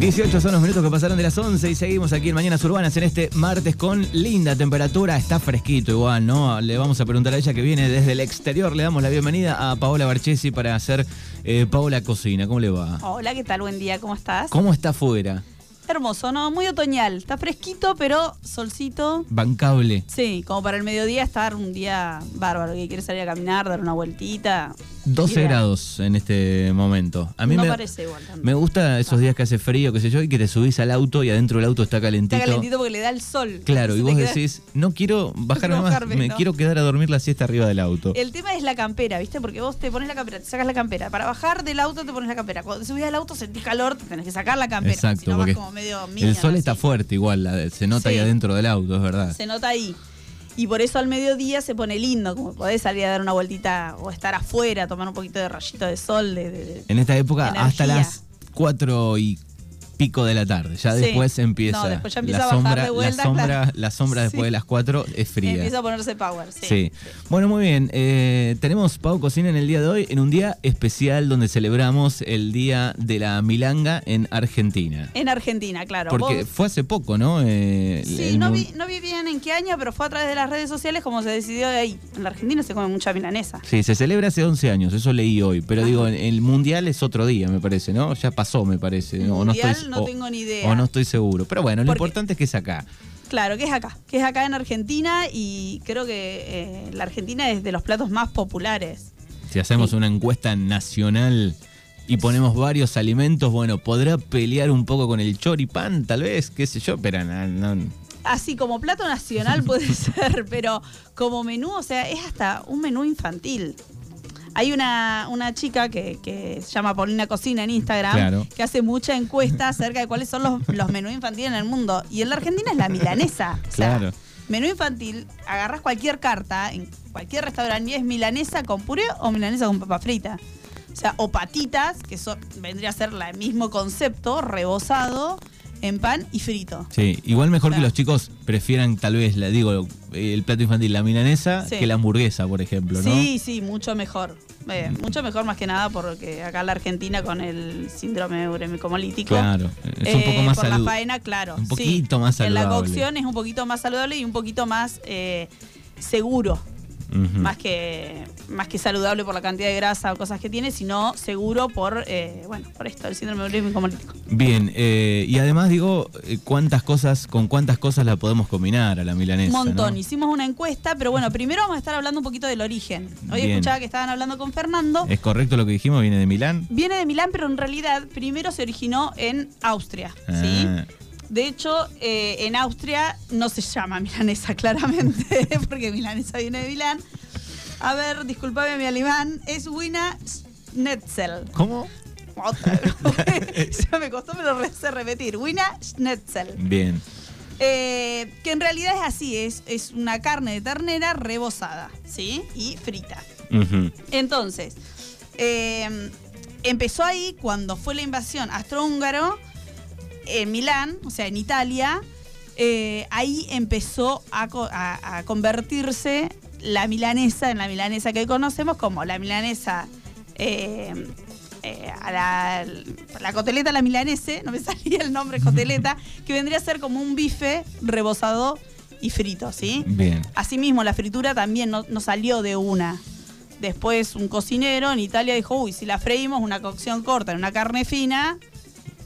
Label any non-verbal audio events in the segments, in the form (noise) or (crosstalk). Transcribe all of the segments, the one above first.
18 son los minutos que pasaron de las 11 y seguimos aquí en Mañanas Urbanas en este martes con linda temperatura. Está fresquito igual, ¿no? Le vamos a preguntar a ella que viene desde el exterior. Le damos la bienvenida a Paola Barchesi para hacer eh, Paola Cocina. ¿Cómo le va? Hola, ¿qué tal? Buen día, ¿cómo estás? ¿Cómo está afuera? Hermoso, ¿no? Muy otoñal. Está fresquito, pero solcito. Bancable. Sí, como para el mediodía estar un día bárbaro, que quiere salir a caminar, dar una vueltita. 12 Ideal. grados en este momento. A mí no me, parece igual tanto. me gusta esos días que hace frío, qué sé yo, y que te subís al auto y adentro del auto está calentito. Está calentito porque le da el sol. Claro, y vos queda- decís, no quiero (laughs) bajarme No más, me no. quiero quedar a dormir la siesta arriba del auto. El tema es la campera, ¿viste? Porque vos te pones la campera, te sacas la campera. Para bajar del auto te pones la campera. Cuando te subís al auto sentís calor, te tenés que sacar la campera. Exacto, si no vas porque como medio el sol está así. fuerte igual, la- se nota ahí adentro del auto, es verdad. Se nota ahí. Y por eso al mediodía se pone lindo, como podés salir a dar una vueltita o estar afuera, tomar un poquito de rayito de sol, de, de- de- En esta época Energía. hasta las 4 y pico de la tarde. Ya Sí. después empieza, No, después ya empieza la a bajar sombra, de vuelta, la sombra, claro. la sombra después Sí. de las 4 es fría. empieza a ponerse power. Sí. Sí. Bueno, muy bien. Eh, tenemos Pau Cocina en el día de hoy, en un día especial donde celebramos el Día de la Milanga en Argentina. En Argentina, claro. Porque Vos- fue hace poco, ¿no? Eh, Sí, no vi, no vi bien en qué año, pero fue a través de las redes sociales como se decidió de ahí. En la Argentina se come mucha milanesa. Sí, se celebra hace 11 años, eso leí hoy, pero Ajá. digo, el mundial es otro día, me parece, ¿no? Ya pasó, me parece. ¿no? O Mundial estoy, no o- tengo ni idea. O no estoy seguro. Pero bueno, lo importante es que es acá. Claro, que es acá, que es acá en Argentina y creo que eh, la Argentina es de los platos más populares. Si hacemos Sí. una encuesta nacional y ponemos varios alimentos, bueno, podrá pelear un poco con el choripán, tal vez, qué sé yo, pero no, no- Así como plato nacional puede (laughs) ser, pero como menú, o sea, es hasta un menú infantil. Hay una, una chica que, que se llama Paulina Cocina en Instagram Claro. que hace mucha encuesta acerca de cuáles son los, los menús infantiles en el mundo. Y en la Argentina es la milanesa. O sea, Claro. menú infantil, agarras cualquier carta en cualquier restaurante y es milanesa con puré o milanesa con papa frita. O sea, o patitas, que eso vendría a ser el mismo concepto, rebozado en pan y frito. Sí, igual mejor que los chicos prefieran tal vez, la, digo, el plato infantil, la milanesa, Sí. que la hamburguesa, por ejemplo, ¿no? Sí, sí, mucho mejor. Eh, mucho mejor más que nada porque acá en la Argentina con el síndrome uremicomolítico. Claro, es un eh, poco más por la faena, claro. un sí. poquito más En la saludable. cocción es un poquito más saludable y un poquito más eh, seguro. Más que más que saludable por la cantidad de grasa o cosas que tiene, sino seguro por eh, bueno, por esto, el síndrome uremicomolítico. Bien, eh, y además digo, eh, cuántas cosas, con cuántas cosas la podemos combinar a la milanesa. Un montón. ¿no? Hicimos una encuesta, pero bueno, primero vamos a estar hablando un poquito del origen. Hoy Bien. escuchaba que estaban hablando con Fernando. ¿Es correcto lo que dijimos? ¿Viene de Milán? Viene de Milán, pero en realidad primero se originó en Austria. ¿sí? De hecho, eh, en Austria no se llama milanesa, (laughs) claramente, (laughs) porque milanesa viene de Milán. A ver, disculpame mi alemán, es Wiener Schnitzel. ¿Cómo? Otra (laughs) ya me costó, me lo sé repetir. Wiener Schnitzel. Bien. Eh, que en realidad es así, es, es una carne de ternera rebozada, ¿sí? Y frita. Entonces, eh, empezó ahí cuando fue la invasión astrohúngaro en Milán, o sea, en Italia. eh, ahí empezó a, co- a- a convertirse la milanesa en la milanesa que conocemos como la milanesa. eh, eh, a la, la coteleta la milanese, no me (laughs) salía el nombre coteleta, que vendría a ser como un bife rebozado y frito, ¿sí? Bien. Asimismo, la fritura también no, no salió de una. Después un cocinero en Italia dijo, uy, si la freímos una cocción corta en una carne fina,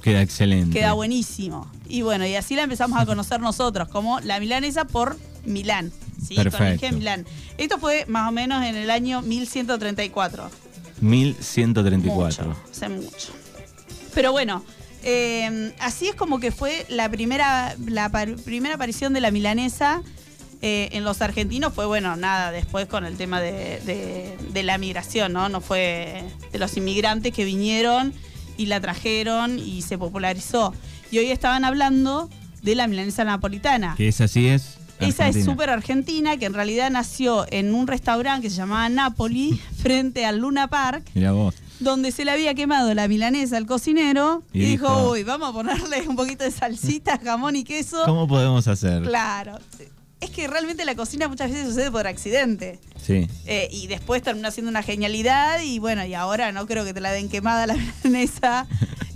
Queda excelente. queda buenísimo. Y bueno, y así la empezamos a conocer nosotros, como la milanesa por Milán. ¿sí? Con Perfecto. G Milán. Esto fue más o menos en el año 1134. 1134. Mucho, hace mucho. Pero bueno, eh, así es como que fue la primera, la par- primera aparición de la milanesa eh, en los argentinos. Fue, bueno, nada, después con el tema de, de- de la migración, ¿no? No fue de los inmigrantes que vinieron y la trajeron y se popularizó. Y hoy estaban hablando de la milanesa napolitana. Que esa sí es. Esa es Argentina. súper argentina, que en realidad nació en un restaurante que se llamaba Napoli, (laughs) frente al Luna Park, Mira vos. donde se le había quemado la milanesa al cocinero Y y, dijo, dijo, uy, vamos a ponerle un poquito de salsita, jamón y queso. ¿Cómo podemos hacer? Claro. Es que realmente la cocina muchas veces sucede por accidente. Sí. Eh, y después termina siendo una genialidad y bueno, y ahora no creo que te la den quemada la (laughs) milanesa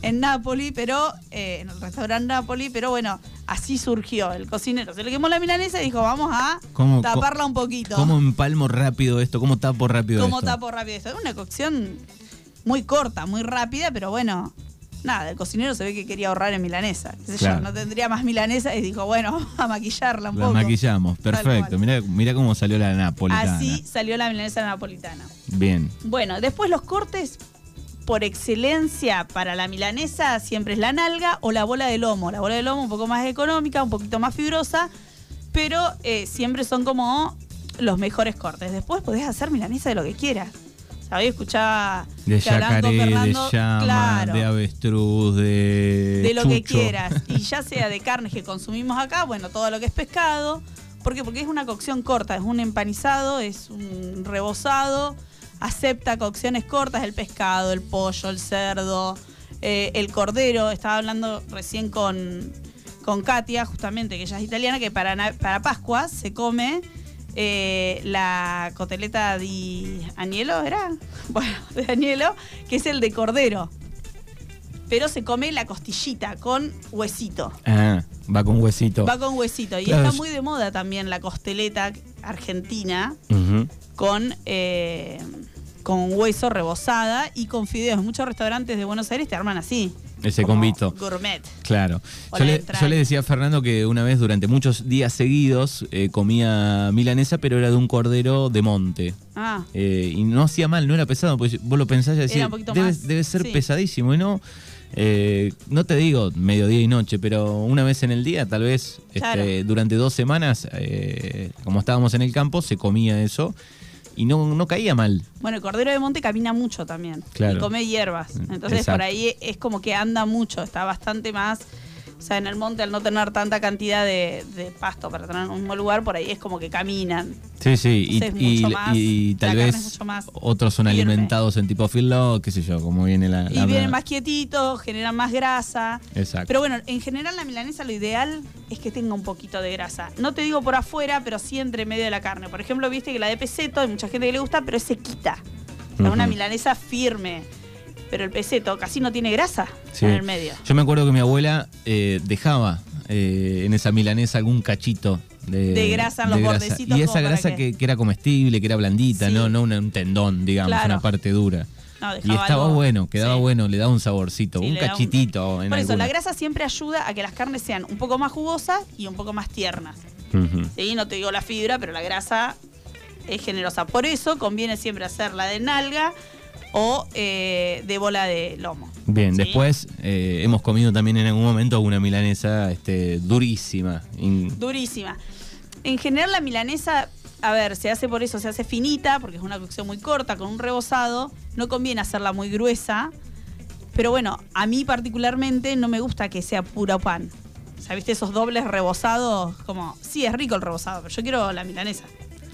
en Nápoli, pero eh, en el restaurante Nápoli, pero bueno, así surgió. El cocinero se le quemó la milanesa y dijo, vamos a ¿Cómo- taparla un poquito. ¿Cómo empalmo rápido esto? ¿Cómo tapo rápido ¿Cómo esto? tapo rápido esto? Es una cocción muy corta, muy rápida, pero bueno, nada, el cocinero se ve que quería ahorrar en milanesa. yo, no tendría más milanesa y dijo, bueno, (laughs) vamos a maquillarla un La poco. maquillamos, perfecto. Mirá, mirá cómo salió la napolitana. Así salió la milanesa napolitana. Bien. Bueno, después los cortes por excelencia para la milanesa siempre es la nalga o la bola de lomo. La bola de lomo un poco más económica, un poquito más fibrosa, pero eh, siempre son como los mejores cortes. Después podés hacer milanesa de lo que quieras. Sabés, escuchaba De yacaré, de llama, claro, de avestruz, de. de lo que quieras. Y (laughs) ya sea de carnes que consumimos acá, bueno, todo lo que es pescado. ¿Por qué? Porque es una cocción corta, es un empanizado, es un rebozado, acepta cocciones cortas, el pescado, el pollo, el cerdo, eh, el cordero. Estaba hablando recién con, con Katia, justamente, que ella es italiana, que para, para Pascua se come eh, la coteleta di agnello, ¿era? (laughs) Bueno, de agnello, que es el de cordero. Pero se come la costillita con huesito. Ah, va con huesito. Va con huesito. Y Claro, está es- muy de moda también la costeleta argentina con, eh, con hueso rebozada y con fideos. Muchos restaurantes de Buenos Aires te arman así. Ese como convito. Gourmet. Claro. Yo le, yo le decía a Fernando que una vez durante muchos días seguidos eh, comía milanesa, pero era de un cordero de monte. Ah, Eh, y no hacía mal, no era pesado, porque vos lo pensás y decís, debe, debe ser sí. pesadísimo. Y no, eh, no te digo mediodía y noche, pero una vez en el día, tal vez este, durante dos semanas, como estábamos en el campo, se comía eso y no, no caía mal. bueno, el cordero de monte camina mucho también. Claro. Y come hierbas. Entonces Exacto. por ahí es como que anda mucho, está bastante más. O sea, en el monte al no tener tanta cantidad de, de pasto para tener un mismo lugar, por ahí es como que caminan. Sí, sí, y, Entonces, y- mucho más- y tal vez es mucho más otros son firme. alimentados en tipo feedlot, qué sé yo, como viene la... Y vienen más quietitos, generan más grasa. Exacto. Pero bueno, en general la milanesa lo ideal es que tenga un poquito de grasa. No te digo por afuera, pero sí entre medio de la carne. Por ejemplo, viste que la de peseto hay mucha gente que le gusta, pero es sequita. O sea, una milanesa firme. Pero el peseto casi no tiene grasa Sí. en el medio. Yo me acuerdo que mi abuela eh, dejaba eh, en esa milanesa algún cachito de, De grasa en los bordecitos Y esa grasa que- era comestible, que era blandita, Sí. no, no una- un tendón, digamos, Claro. una parte dura. No, Y estaba algo- bueno, quedaba sí. bueno, le daba un saborcito, Sí, un da cachitito. en Por eso, alguna. la grasa siempre ayuda a que las carnes sean un poco más jugosas y un poco más tiernas. Ujú. ¿sí? No te digo la fibra, pero la grasa es generosa. Por eso conviene siempre hacerla de nalga o eh, de bola de lomo. Bien, ¿sí? después eh, hemos comido también en algún momento una milanesa este, durísima. in- Durísima. En general la milanesa, a ver, se hace por eso, se hace finita, porque es una cocción muy corta, con un rebozado. No conviene hacerla muy gruesa. Pero bueno, a mí particularmente no me gusta que sea puro pan. O sea, ¿viste esos dobles rebozados? Como, sí, es rico el rebozado, pero yo quiero la milanesa.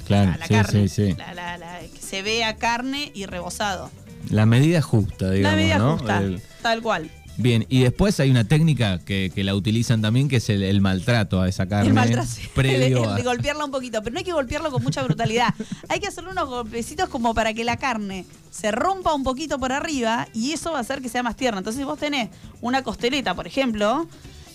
Claro, la, la sí, carne. sí, sí. La, la- la- que se vea carne y rebozado. La medida justa, digamos. la medida ¿no? justa, El- tal cual. Bien, y después hay una técnica que, que la utilizan también, que es el, el maltrato a esa carne. El maltrato, (laughs) Previo el- el a- de golpearla un poquito, pero no hay que golpearlo con mucha brutalidad. (laughs) hay que hacerle unos golpecitos como para que la carne se rompa un poquito por arriba y eso va a hacer que sea más tierna. Entonces, si vos tenés una costeleta, por ejemplo,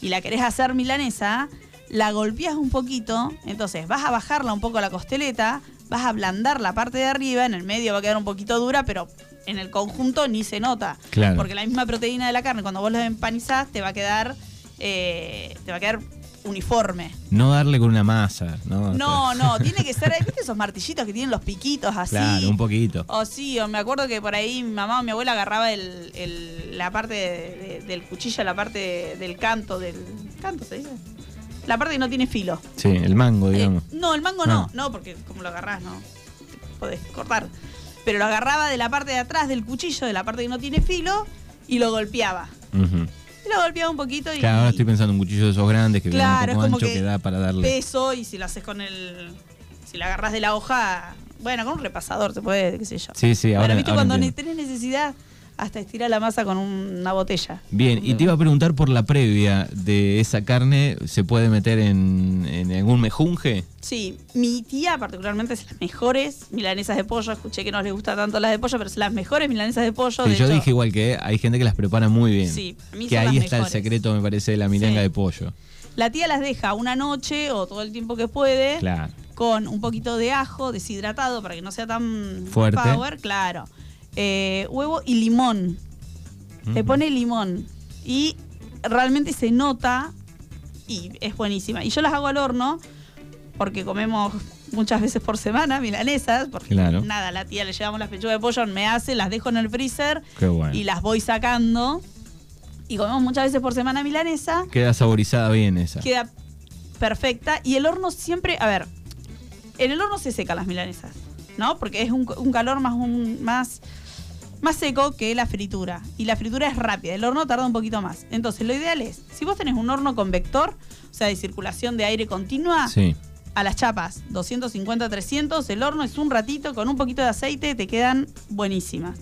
y la querés hacer milanesa, la golpeás un poquito, entonces vas a bajarla un poco la costeleta, vas a ablandar la parte de arriba, en el medio va a quedar un poquito dura, pero en el conjunto ni se nota. Claro. Porque la misma proteína de la carne, cuando vos la empanizás, te va a quedar, eh, te va a quedar uniforme. No darle con una masa, ¿no? No, no, (laughs) tiene que ser, ¿viste esos martillitos que tienen los piquitos así? Claro, un poquito. O sí, o me acuerdo que por ahí mi mamá o mi abuela agarraba el, el- la parte de- de- del cuchillo, la parte del canto, del canto se dice. La parte que no tiene filo. Sí, el mango, digamos. Eh, no, el mango No. no, no, porque como lo agarrás, no. te podés cortar. Pero lo agarraba de la parte de atrás del cuchillo, de la parte que no tiene filo, y lo golpeaba. Y lo golpeaba un poquito y. Claro, ahora estoy pensando en un cuchillo de esos grandes que Claro, viene es un poco como ancho que que da para darle. peso y si lo haces con el. Si la agarras de la hoja. Bueno, con un repasador se puede, qué sé yo. Sí, sí, Bueno, ahora. ¿viste ahora cuando entiendo. tenés necesidad? Hasta estirar la masa con una botella. Bien, y te iba a preguntar por la previa de esa carne, ¿se puede meter en, algún mejunje? Sí, mi tía particularmente es las mejores milanesas de pollo, escuché que no les gusta tanto las de pollo, pero son las mejores milanesas de pollo. yo dije igual que hay gente que las prepara muy bien. Sí, a mí Que ahí está el secreto, me parece, de la milanga de pollo. La tía las deja una noche o todo el tiempo que puede. Con un poquito de ajo deshidratado para que no sea tan fuerte. Power, claro eh, huevo y limón. Le pone limón. Y realmente se nota y es buenísima. Y yo las hago al horno porque comemos muchas veces por semana milanesas, porque nada, la tía le llevamos las pechugas de pollo, me hace, las dejo en el freezer y las voy sacando. Y comemos muchas veces por semana milanesa. Queda saborizada bien esa. Queda perfecta. Y el horno siempre, a ver, en el horno se secan las milanesas, ¿no? Porque es un, calor más, un, más más seco que la fritura. Y la fritura es rápida, el horno tarda un poquito más. Entonces, lo ideal es, si vos tenés un horno con vector, o sea, de circulación de aire continua, a las chapas, 250, 300, el horno es un ratito, con un poquito de aceite, te quedan buenísimas.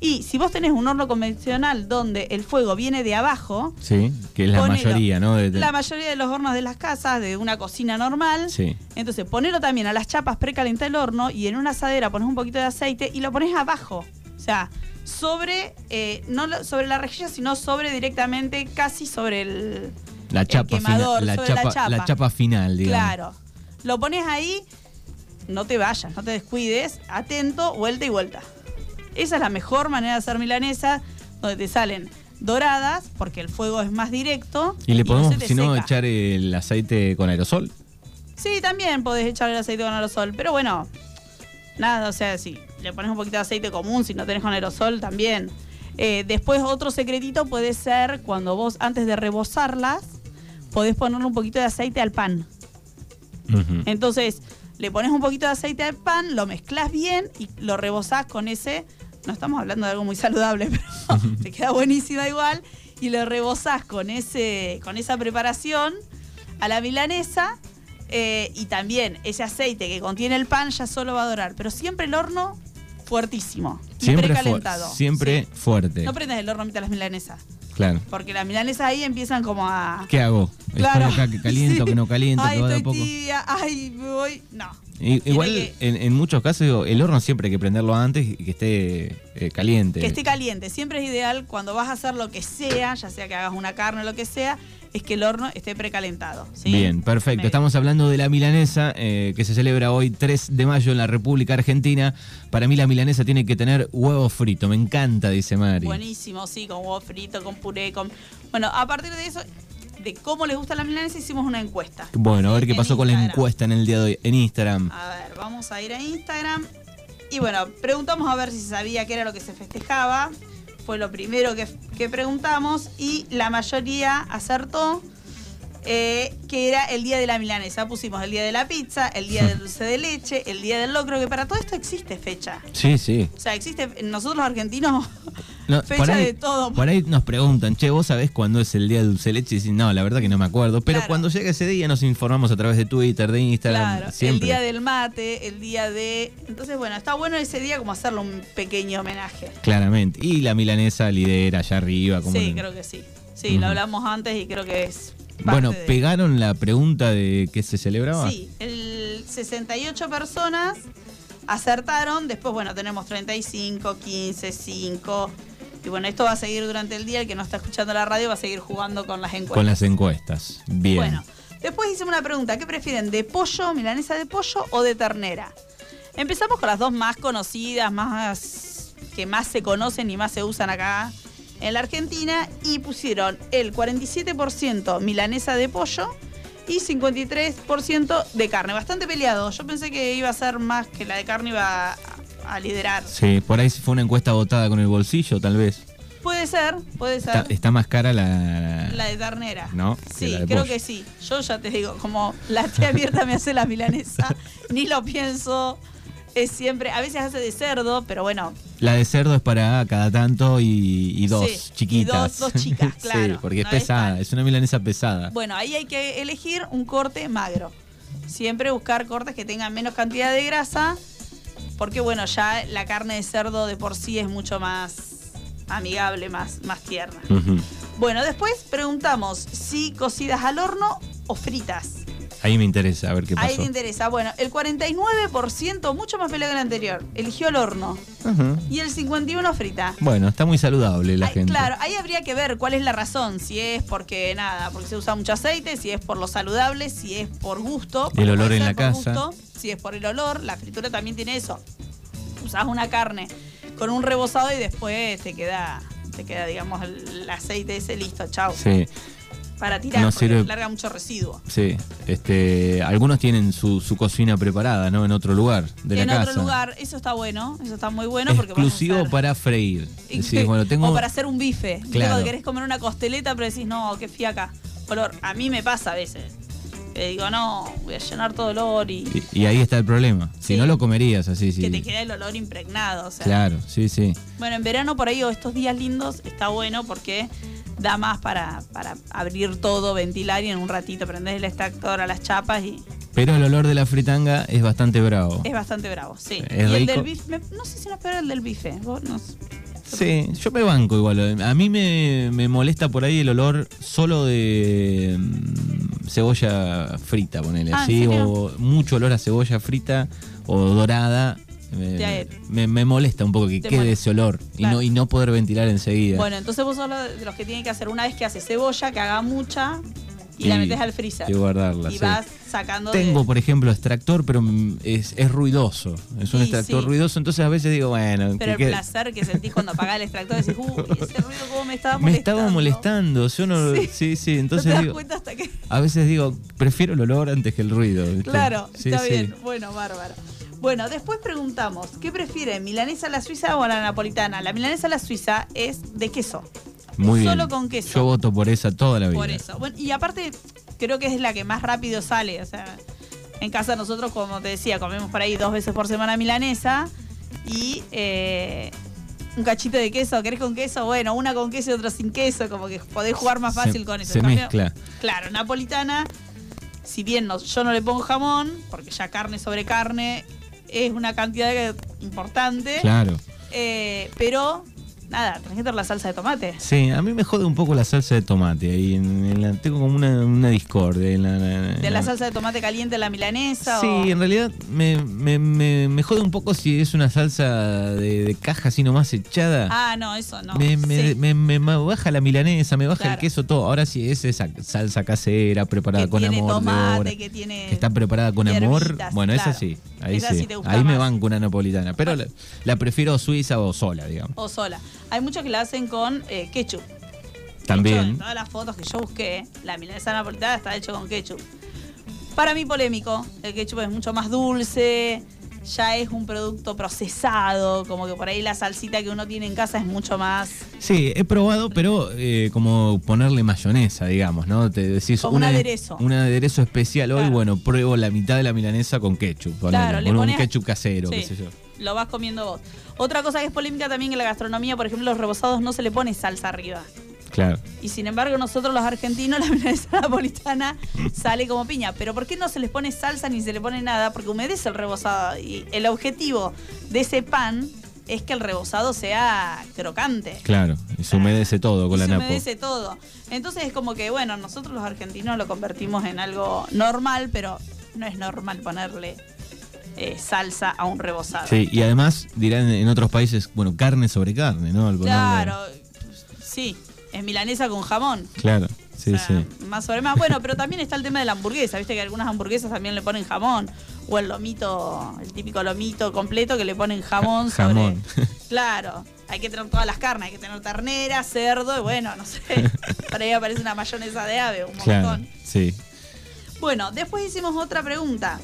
Y si vos tenés un horno convencional donde el fuego viene de abajo. Sí, que es la mayoría, ¿no? La mayoría de los hornos de las casas, de una cocina normal. Sí. Entonces, ponelo también a las chapas, precalenta el horno y en una asadera pones un poquito de aceite y lo pones abajo. O sea, sobre, eh, no sobre la rejilla, sino sobre directamente, casi sobre el, la chapa quemador, la, chapa, la, chapa, final, digamos. Claro. Lo pones ahí, no te vayas, no te descuides, atento, vuelta y vuelta. Esa es la mejor manera de hacer milanesa, donde te salen doradas, porque el fuego es más directo. ¿Y le podemos, si no, echar el aceite con aerosol? Sí, también podés echar el aceite con aerosol, pero bueno, nada, o sea, sí, le pones un poquito de aceite común, si no tenés con aerosol también. Eh, después otro secretito puede ser cuando vos antes de rebozarlas, podés ponerle un poquito de aceite al pan. Entonces, le pones un poquito de aceite al pan, lo mezclas bien y lo rebozás con ese, no estamos hablando de algo muy saludable, (laughs) pero te queda buenísima igual, y lo rebozás con, ese, con esa preparación a la milanesa eh, y también ese aceite que contiene el pan ya solo va a dorar, pero siempre el horno fuertísimo siempre precalentado. siempre fuerte. No prendas el horno mitad las milanesas. Claro. Porque las milanesas ahí empiezan como a. ¿Qué hago? Claro. que caliento, (laughs) que no caliento, ay, de poco? Tibia, ay, me voy. No. igual, en, muchos casos, el horno siempre hay que prenderlo antes y que esté eh, caliente. Que esté caliente. Siempre es ideal cuando vas a hacer lo que sea, ya sea que hagas una carne o lo que sea, es que el horno esté precalentado. Bien, perfecto. Estamos hablando de la milanesa eh, que se celebra hoy 3 de mayo en la República Argentina. Para mí la milanesa tiene que tener huevo frito. Me encanta, dice Mari. Buenísimo, sí, con huevo frito, con puré, con... Bueno, a partir de eso, de cómo les gusta la milanesa, hicimos una encuesta. Bueno, a ver qué pasó con la encuesta en el día de hoy en Instagram. A ver, vamos a ir a Instagram. Y bueno, preguntamos a ver si se sabía qué era lo que se festejaba fue lo primero que, preguntamos y la mayoría acertó. Eh, que era el día de la milanesa. Pusimos el día de la pizza, el día del (laughs) dulce de leche, el día del locro, que para todo esto existe fecha. Sí, sí. O sea, existe, nosotros los argentinos, (laughs) fecha de todo. Por ahí nos preguntan, che, ¿vos sabés cuándo es el día del dulce de leche? Y dicen, no, la verdad que no me acuerdo. Pero cuando llega ese día nos informamos a través de Twitter, de Instagram. Claro, el día del mate, el día de... Entonces, bueno, está bueno ese día como hacerle un pequeño homenaje. Claramente. Y la milanesa lidera allá arriba. Como sí, creo que sí. Sí, lo hablamos antes y creo que es bueno, ¿pegaron la pregunta de qué se celebraba? Sí, el 68 personas acertaron, después, bueno, tenemos 35, 15, 5. Y bueno, esto va a seguir durante el día. El que no está escuchando la radio va a seguir jugando con las encuestas. Con las encuestas. Bien. Bueno, después hice una pregunta. ¿Qué prefieren, de pollo, milanesa de pollo o de ternera? Empezamos con las dos más conocidas, más que más se conocen y más se usan acá en la Argentina y pusieron el 47% milanesa de pollo y 53% de carne. Bastante peleado. Yo pensé que iba a ser más que la de carne iba a, liderar. Sí, por ahí fue una encuesta votada con el bolsillo, tal vez. Puede ser, puede ser. Está, más cara la... La de ternera. ¿No? Sí, creo que sí. Yo ya te digo, como la tía abierta me hace la milanesa, (laughs) ni lo pienso es siempre, a veces hace de cerdo, pero bueno. La de cerdo es para cada tanto y, dos chiquitas. dos, chicas, (laughs) claro. sí, porque es pesada, es, una milanesa pesada. Bueno, ahí hay que elegir un corte magro. Siempre buscar cortes que tengan menos cantidad de grasa, porque bueno, ya la carne de cerdo de por sí es mucho más amigable, más, más tierna. Bueno, después preguntamos si cocidas al horno o fritas. Ahí me interesa, a ver qué Ahí pasó. te interesa. Bueno, el 49%, mucho más pelea que el anterior, eligió el horno. Y el 51% frita. Bueno, está muy saludable la Ay, gente. Claro, ahí habría que ver cuál es la razón. Si es porque nada, porque se usa mucho aceite, si es por lo saludable, si es por gusto. porque olor en la casa. gusto, si es por el olor, la fritura también tiene eso. Usás una carne con un rebozado y después te queda, te queda, digamos, el, el aceite ese listo, chau. Sí, Para tirar, No porque sirve- larga mucho residuo. sí. Este, algunos tienen su, su cocina preparada, ¿no? En otro lugar de la en otro lugar, eso está bueno, eso está muy bueno porque Exclusivo usar- para freír. (laughs) Decís, bueno, tengo... O para hacer un bife. Claro. Querés comer una costeleta, pero decís, no, qué fiaca. Olor. A mí me pasa a veces. Que digo, no, voy a llenar todo olor y Y, y ahí está el problema. Si no lo comerías así, sí. que te queda el olor impregnado. O sea. Claro, sí, sí. Bueno, en verano por ahí o estos días lindos está bueno porque da más para, para abrir todo, ventilar y en un ratito prendés el extractor a las chapas y Pero el olor de la fritanga es bastante bravo. es bastante bravo, sí. Es y el del bife, no sé si no es peor el del bife. vos no sé. Sí, yo me banco igual. A mí me, me molesta por ahí el olor solo de mm, cebolla frita, ponele Ah, ¿en así, o mucho olor a cebolla frita o dorada. Me, Te me- me molesta un poco que quede molesta. ese olor y, no, y no poder ventilar enseguida. Bueno, entonces vos sos de los que tienen que hacer una vez que hace cebolla, que haga mucha y, la metes al freezer. y guardarla, Y sí. vas sacando de- Tengo, por ejemplo, extractor, pero mm, es, es ruidoso. Es un Y extractor sí. ruidoso, entonces a veces digo, bueno, Pero el quede- placer que sentís cuando apagás el extractor decís, uy, (laughs) ese ruido cómo me estaba me molestando. estaba molestando. Yo no, Sí. sí, sí, No entonces te das digo, cuenta hasta que... a veces digo, prefiero el olor antes que el ruido. ¿viste? Claro, Sí, está bien. Bueno, bárbaro. Bueno, después preguntamos, ¿qué prefieren, milanesa a la suiza o a la napolitana? La milanesa a la suiza es de queso. Muy Solo bien. con queso. Yo voto por esa toda la vida. Por eso. Bueno, y aparte, creo que es la que más rápido sale. O sea, en casa nosotros, como te decía, comemos por ahí dos veces por semana milanesa y eh, un cachito de queso. ¿Querés con queso? Bueno, una con queso y otra sin queso. Como que podés jugar más Se- fácil con eso. se cambio, mezcla. Claro, napolitana, si bien no- yo no le pongo jamón, porque ya carne sobre carne es una cantidad importante, Claro. eh, pero nada, tenés que tener la salsa de tomate. Sí, a mí me jode un poco la salsa de tomate. Ahí en, en la- tengo como una, una discordia. En la, en ¿De la salsa de tomate caliente en la milanesa? Sí, o... en realidad me, me, me, me jode un poco si es una salsa de, de caja así nomás echada. Ah, no, eso no. me, me, Sí. me- baja la milanesa, me baja el queso, todo. Ahora sí es esa salsa casera, preparada que con tiene amor. de tomate, obra, que tiene. que está preparada con amor. Bueno, esa sí. Ahí Esa sí. ahí me banco una napolitana. Pero la, la prefiero suiza o sola, digamos. O sola. Hay muchos que la hacen con eh, ketchup. Hecho, También. en todas las fotos que yo busqué, la milanesa napolitana está hecho con ketchup. Para mí polémico, el ketchup es mucho más dulce, ya es un producto procesado, como que por ahí la salsita que uno tiene en casa es mucho más... Sí, he probado, pero eh, como ponerle mayonesa, digamos, ¿no? Te decís Como un aderezo. Un aderezo especial hoy, bueno, pruebo la mitad de la milanesa con ketchup, Claro, le con un ketchup casero, qué Sí, sé yo. Lo vas comiendo vos. Otra cosa que es polémica también en la gastronomía, por ejemplo, los rebozados no se le pone salsa arriba. Claro. Y sin embargo, nosotros los argentinos, (laughs) la milanesa napolitana sale como piña. Pero ¿por qué no se les pone salsa ni se le pone nada? Porque humedece el rebozado. Y el objetivo de ese pan es que el rebozado sea crocante. Claro, y se humedece todo con Y la se napo. humedece todo. Entonces es como que, bueno, nosotros los argentinos lo convertimos en algo normal, pero no es normal ponerle eh, salsa a un rebozado. Sí, y además dirán en otros países, bueno, carne sobre carne, ¿no? Al Claro, sí, es milanesa con jamón. Claro, sí, O sea, sí. Más sobre más. Bueno, pero también está el tema de la hamburguesa. Viste que algunas hamburguesas también le ponen jamón. O el lomito, el típico lomito completo que le ponen jamón sobre. Jamón. (laughs) Claro. Hay que tener todas las carnes. Hay que tener ternera, cerdo y bueno, no sé. (laughs) Por ahí aparece una mayonesa de ave, un Claro, montón. sí. Bueno, después hicimos otra pregunta.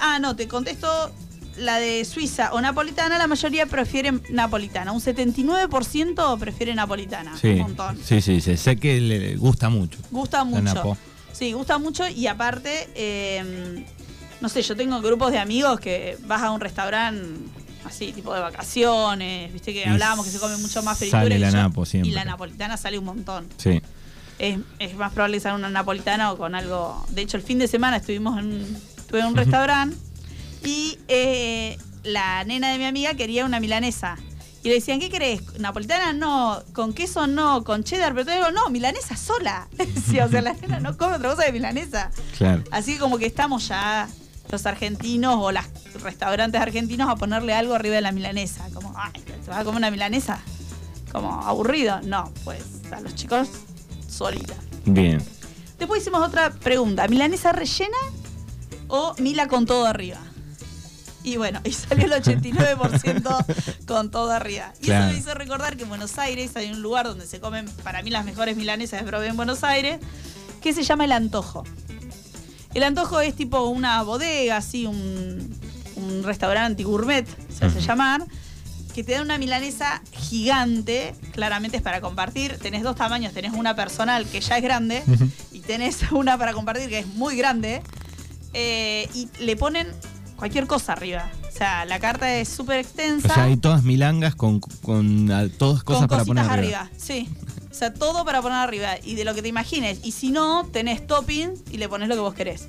Ah, no, te contesto la de Suiza o napolitana. La mayoría prefiere napolitana. Un 79% prefiere napolitana. Sí, Un montón. sí, sí, sí, sé que le gusta mucho. Gusta mucho. Sí, gusta mucho y aparte, eh, no sé, yo tengo grupos de amigos que vas a un restaurante así, tipo de vacaciones, viste que Y hablábamos que se come mucho más fritura. sale y la yo- napo siempre. Y la napolitana sale un montón. Sí. Es, es más probable que salga una napolitana o con algo. De hecho, el fin de semana estuvimos en, estuve en un restaurante y eh, la nena de mi amiga quería una milanesa. Y le decían, ¿qué querés? ¿Napolitana? No. ¿Con queso? No. ¿Con cheddar? Pero yo digo, no, milanesa sola. (laughs) O sea, la nena no come otra cosa de milanesa. Claro. Así que como que estamos ya los argentinos o los restaurantes argentinos a ponerle algo arriba de la milanesa. Como, ay, ¿te vas a comer una milanesa? Como aburrido. No, pues a los chicos solita. Bien. Después hicimos otra pregunta. ¿Milanesa rellena o mila con todo arriba? Y bueno, y salió el 89% (laughs) con todo arriba. Y Claro. eso me hizo recordar que en Buenos Aires hay un lugar donde se comen, para mí, las mejores milanesas que probé en Buenos Aires, que se llama El Antojo. El Antojo es tipo una bodega, así, un, un restaurante gourmet, se hace llamar, que te da una milanesa gigante, claramente es para compartir. Tenés dos tamaños, tenés una personal que ya es grande y tenés una para compartir que es muy grande. Eh, y le ponen cualquier cosa arriba. O sea, la carta es súper O extensa. sea, hay todas milangas con, con todas cosas con para poner arriba. arriba. Sí. O sea, todo para poner arriba. Y de lo que te imagines. Y si no, tenés topping y le pones lo que vos querés.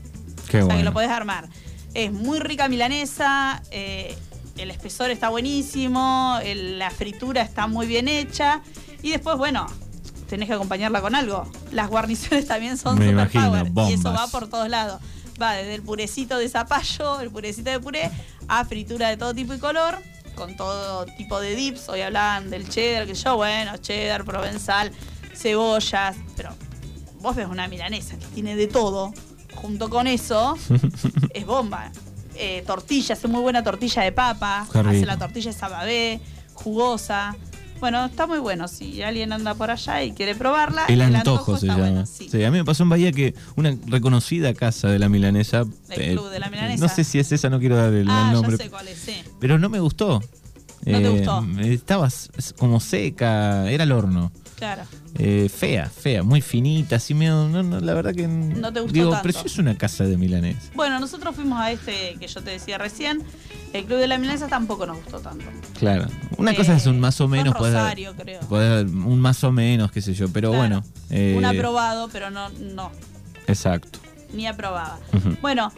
Qué o sea, bueno. que lo podés armar. Es muy rica milanesa, eh, el espesor está buenísimo, el- la fritura está muy bien hecha. Y después, bueno, tenés que acompañarla con algo. Las guarniciones (laughs) también son Me super imagino, power. Y eso va por todos lados. Va desde el purecito de zapallo, el purecito de puré, a fritura de todo tipo y color, con todo tipo de dips. Hoy hablaban del cheddar, que yo, bueno, cheddar, provenzal, cebollas. Pero vos ves una milanesa que tiene de todo, junto con eso, (laughs) es bomba. Eh, tortilla, hace muy buena tortilla de papa, hace la tortilla de sababé, jugosa. Bueno, está muy bueno. Si alguien anda por allá y quiere probarla, El antojo, se llama. bueno, sí. Sí, a mí me pasó en Bahía que una reconocida casa de la milanesa. El Club de la Milanesa. No sé si es esa, no quiero dar el, ah, el nombre. ya sé cuál es, sí. Pero no me gustó. Eh, ¿No te gustó? Estaba como seca, era al horno. Claro. Eh, fea, fea, muy finita, así medio. No, no, la verdad que. No te gustó Digo, tanto. pero es una casa de milanesa. Bueno, nosotros fuimos a este que yo te decía recién. El Club de la Milanesa tampoco nos gustó tanto. Claro. Una Eh, cosa es un más o menos. dar- Rosario, creo. un más o menos, qué sé yo. Pero Claro. bueno. eh, Un aprobado, pero no, no, Exacto. ni aprobada. Bueno,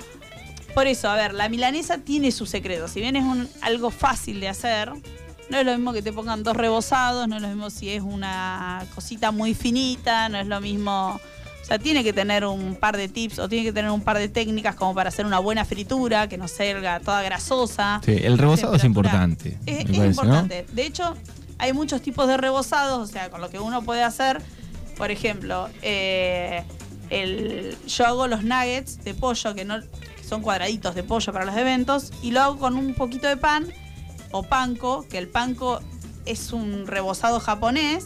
por eso, a ver, la milanesa tiene su secreto. Si bien es un, algo fácil de hacer, no es lo mismo que te pongan dos rebozados, no es lo mismo si es una cosita muy finita, no es lo mismo. O sea, tiene que tener un par de tips o tiene que tener un par de técnicas como para hacer una buena fritura, que no salga toda grasosa. Sí, el rebozado es importante. Es, me es parece, ¿no? importante. De hecho, hay muchos tipos de rebozados, o sea, con lo que uno puede hacer. Por ejemplo, eh, el, yo hago los nuggets de pollo, que, no, que son cuadraditos de pollo para los eventos, y lo hago con un poquito de pan o panko, que el panko es un rebozado japonés,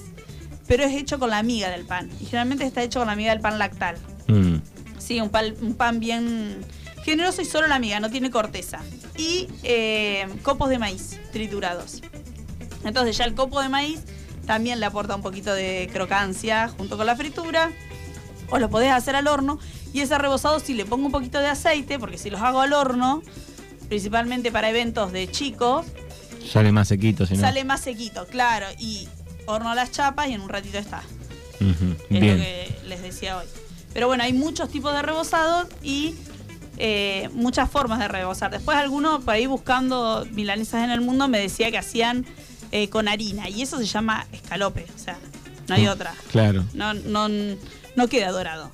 pero es hecho con la miga del pan. Y generalmente está hecho con la miga del pan lactal. Mm. Sí, un, pal- un pan bien generoso y solo la miga, no tiene corteza. Y eh, copos de maíz triturados. Entonces ya el copo de maíz también le aporta un poquito de crocancia junto con la fritura. O lo podés hacer al horno. Y ese rebozado si le pongo un poquito de aceite, porque si los hago al horno, principalmente para eventos de chicos, Sale más sequito, si no. sale más sequito, claro. Y horno a las chapas y en un ratito está. Ujú, Es Bien. lo que les decía hoy. Pero bueno, hay muchos tipos de rebozados y eh, muchas formas de rebozar. Después alguno por ahí buscando milanesas en el mundo me decía que hacían eh, con harina y eso se llama escalope, o sea, no hay Mm, otra. Claro. No, no, no queda dorado.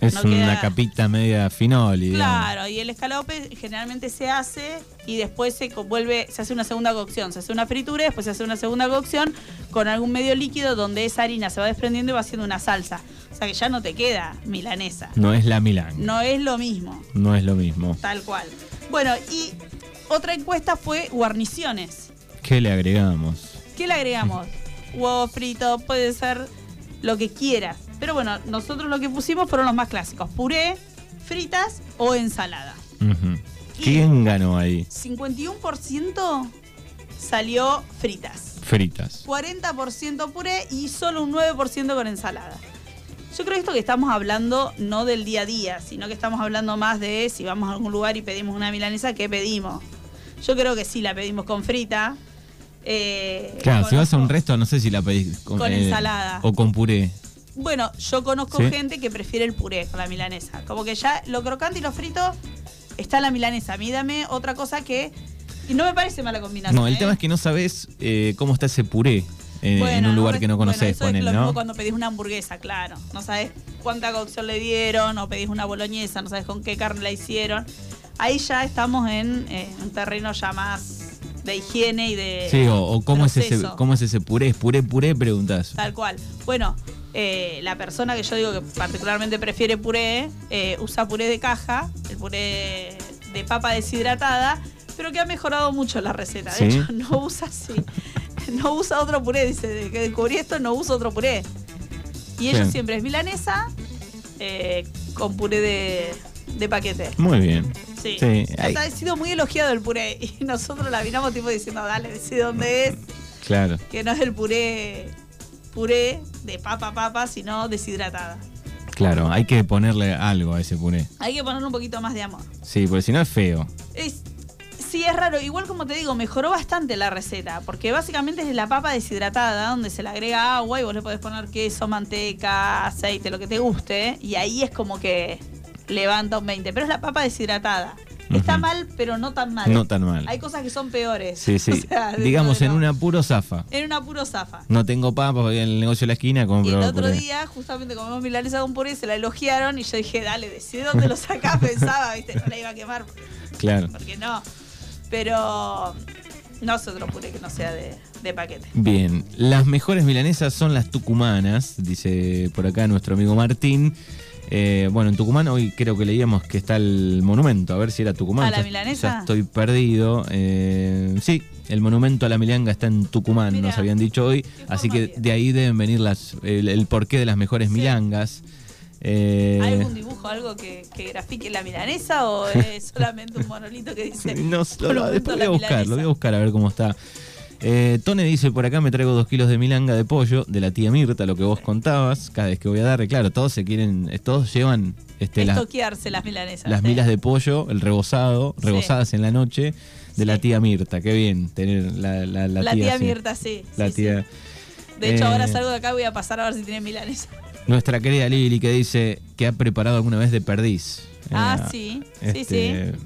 Es No una queda- capita media finoli. digamos. Claro, y el escalope generalmente se hace y después se vuelve, se hace una segunda cocción, se hace una fritura, y después se hace una segunda cocción con algún medio líquido donde esa harina se va desprendiendo y va haciendo una salsa. O sea que ya no te queda milanesa. No es la Milán. No, No es lo mismo, es lo mismo. tal cual. Bueno, y otra encuesta fue guarniciones. ¿Qué le agregamos? ¿Qué le agregamos? (laughs) Huevo frito, puede ser lo que quieras. Pero bueno, nosotros lo que pusimos fueron los más clásicos. Puré, fritas o ensalada. ¿Quién ganó ahí? 51% salió fritas. Fritas. 40% puré y solo un 9% con ensalada. Yo creo esto que estamos hablando no del día a día, sino que estamos hablando más de si vamos a algún lugar y pedimos una milanesa, ¿qué pedimos? Yo creo que sí la pedimos con frita. Eh, Claro, si vas a un resto, no sé si la pedís con, Con ensalada. O con puré. Bueno, yo conozco ¿Sí? gente que prefiere el puré con la milanesa. Como que ya lo crocante y lo frito está en la milanesa. A mí dame otra cosa que Y no me parece mala combinación. No, el ¿eh? tema es que no sabes eh, cómo está ese puré en, en Bueno, un lugar no, que no bueno, conoces, eso es lo ¿no? mismo cuando pedís una hamburguesa, claro. No sabes cuánta cocción le dieron, o pedís una boloñesa, no sabes con qué carne la hicieron. Ahí ya estamos en eh, un terreno ya más de higiene y de. Sí, o, o cómo, es ese, cómo es ese puré, es puré, puré, preguntas. Tal cual. Bueno, eh, la persona que yo digo que particularmente prefiere puré, eh, usa puré de caja, el puré de papa deshidratada, pero que ha mejorado mucho la receta. De ¿Sí? hecho, (laughs) no usa así. No usa otro puré, dice, de que descubrí esto, no usa otro puré. Y ellos siempre es milanesa eh, con puré de, de paquete. Muy bien. Sí. Sí, O hay- sea, ha sido muy elogiado el puré y nosotros la miramos tipo diciendo, dale, decí dónde es Claro. que no es el puré puré de papa papa, sino deshidratada. Claro, hay que ponerle algo a ese puré. Hay que ponerle un poquito más de amor. Sí, porque si no es feo. Es, sí, es raro. Igual como te digo, mejoró bastante la receta, porque básicamente es la papa deshidratada, donde se le agrega agua y vos le podés poner queso, manteca, aceite, lo que te guste, y ahí es como que levanta un 20. Pero es la papa deshidratada. Está mal, pero no tan mal. No tan mal. Hay cosas que son peores. Sí, sí. (laughs) O sea, dentro Digamos, en lo- un apuro zafa. En un apuro zafa. No tengo papas, voy al negocio de la esquina, Y compro el otro puré. día, justamente comimos milanesa con puré, se la elogiaron y yo dije, dale, decí dónde lo sacás, (laughs) pensaba, viste, no la iba a quemar, Claro. porque no. Pero no es otro puré que no sea de, de paquete. Bien, las mejores milanesas son las tucumanas, dice por acá nuestro amigo Martín. Eh, bueno, en Tucumán hoy creo que leíamos que está el monumento, a ver si era Tucumán. ¿A la milanesa? Ya estoy perdido. Eh, sí, el monumento a la milanga está en Tucumán, Mirá, nos habían dicho hoy. Así que de ahí deben venir las, el, el porqué de las mejores Sí. milangas. Eh, ¿Hay algún dibujo, algo que, que grafique la milanesa o es (laughs) solamente un monolito que dice No, lo- después voy a buscar, milanesa? lo voy a buscar a ver cómo está. Eh, Tone dice, por acá me traigo dos kilos de milanga de pollo de la tía Mirta, lo que vos contabas, cada vez que voy a dar, claro, todos se quieren, eh, todos llevan este, las, Estoquearse las milanesas. las ¿eh? milas de pollo, el rebozado, Sí. rebozadas en la noche, de la tía Mirta, qué bien tener la, la, la La, tía. Mirta, sí. La tía. De hecho, Eh, ahora salgo de acá y voy a pasar a ver si tiene milanesa. Nuestra querida Lili que dice que ha preparado alguna vez de perdiz. Ah, Eh, sí, sí, este, sí.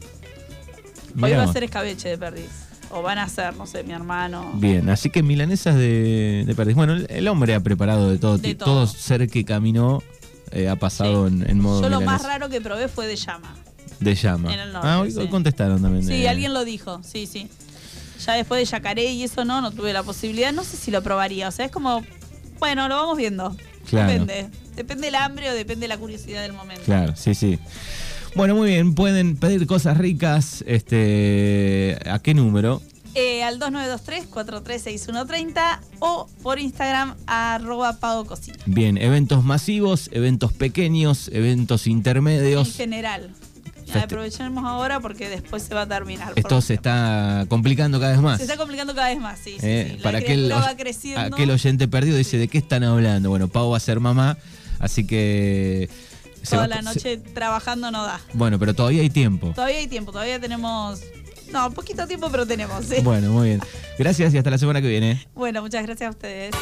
Hoy va a ser escabeche de perdiz. O van a hacer, no sé, mi hermano. Bien, así que milanesas de, de perdiz. Bueno, el, el hombre ha preparado de todo. De todo. ser que caminó eh, ha pasado Sí. en, en modo Yo lo más raro que probé fue de llama. de llama. en el norte, ah, hoy, sí. contestaron también. Sí, de- alguien lo dijo, sí, sí. Ya después de yacaré y eso no, no tuve la posibilidad. No sé si lo probaría. O sea, es como, bueno, lo vamos viendo. Claro. Depende. Depende del hambre o depende la curiosidad del momento. Claro, sí, sí. Bueno, muy bien, pueden pedir cosas ricas. Este, ¿A qué número? Eh, al 2923-436130 o por Instagram arroba pago cocina. Bien, eventos masivos, eventos pequeños, eventos En intermedios. general. Feste- Aprovechemos ahora porque después se va a terminar. Esto se está complicando cada vez más. Se está complicando cada vez más, sí. sí, Eh, sí. Para aquel, va creciendo. aquel oyente perdido dice, ¿de qué están hablando? Bueno, Pau va a ser mamá, así que... se Toda va- la se- noche trabajando no da. bueno, pero todavía hay tiempo. Todavía hay tiempo, todavía tenemos. No, poquito tiempo, pero tenemos, sí. Bueno, muy bien. Gracias y hasta la semana que viene. Bueno, muchas gracias a ustedes.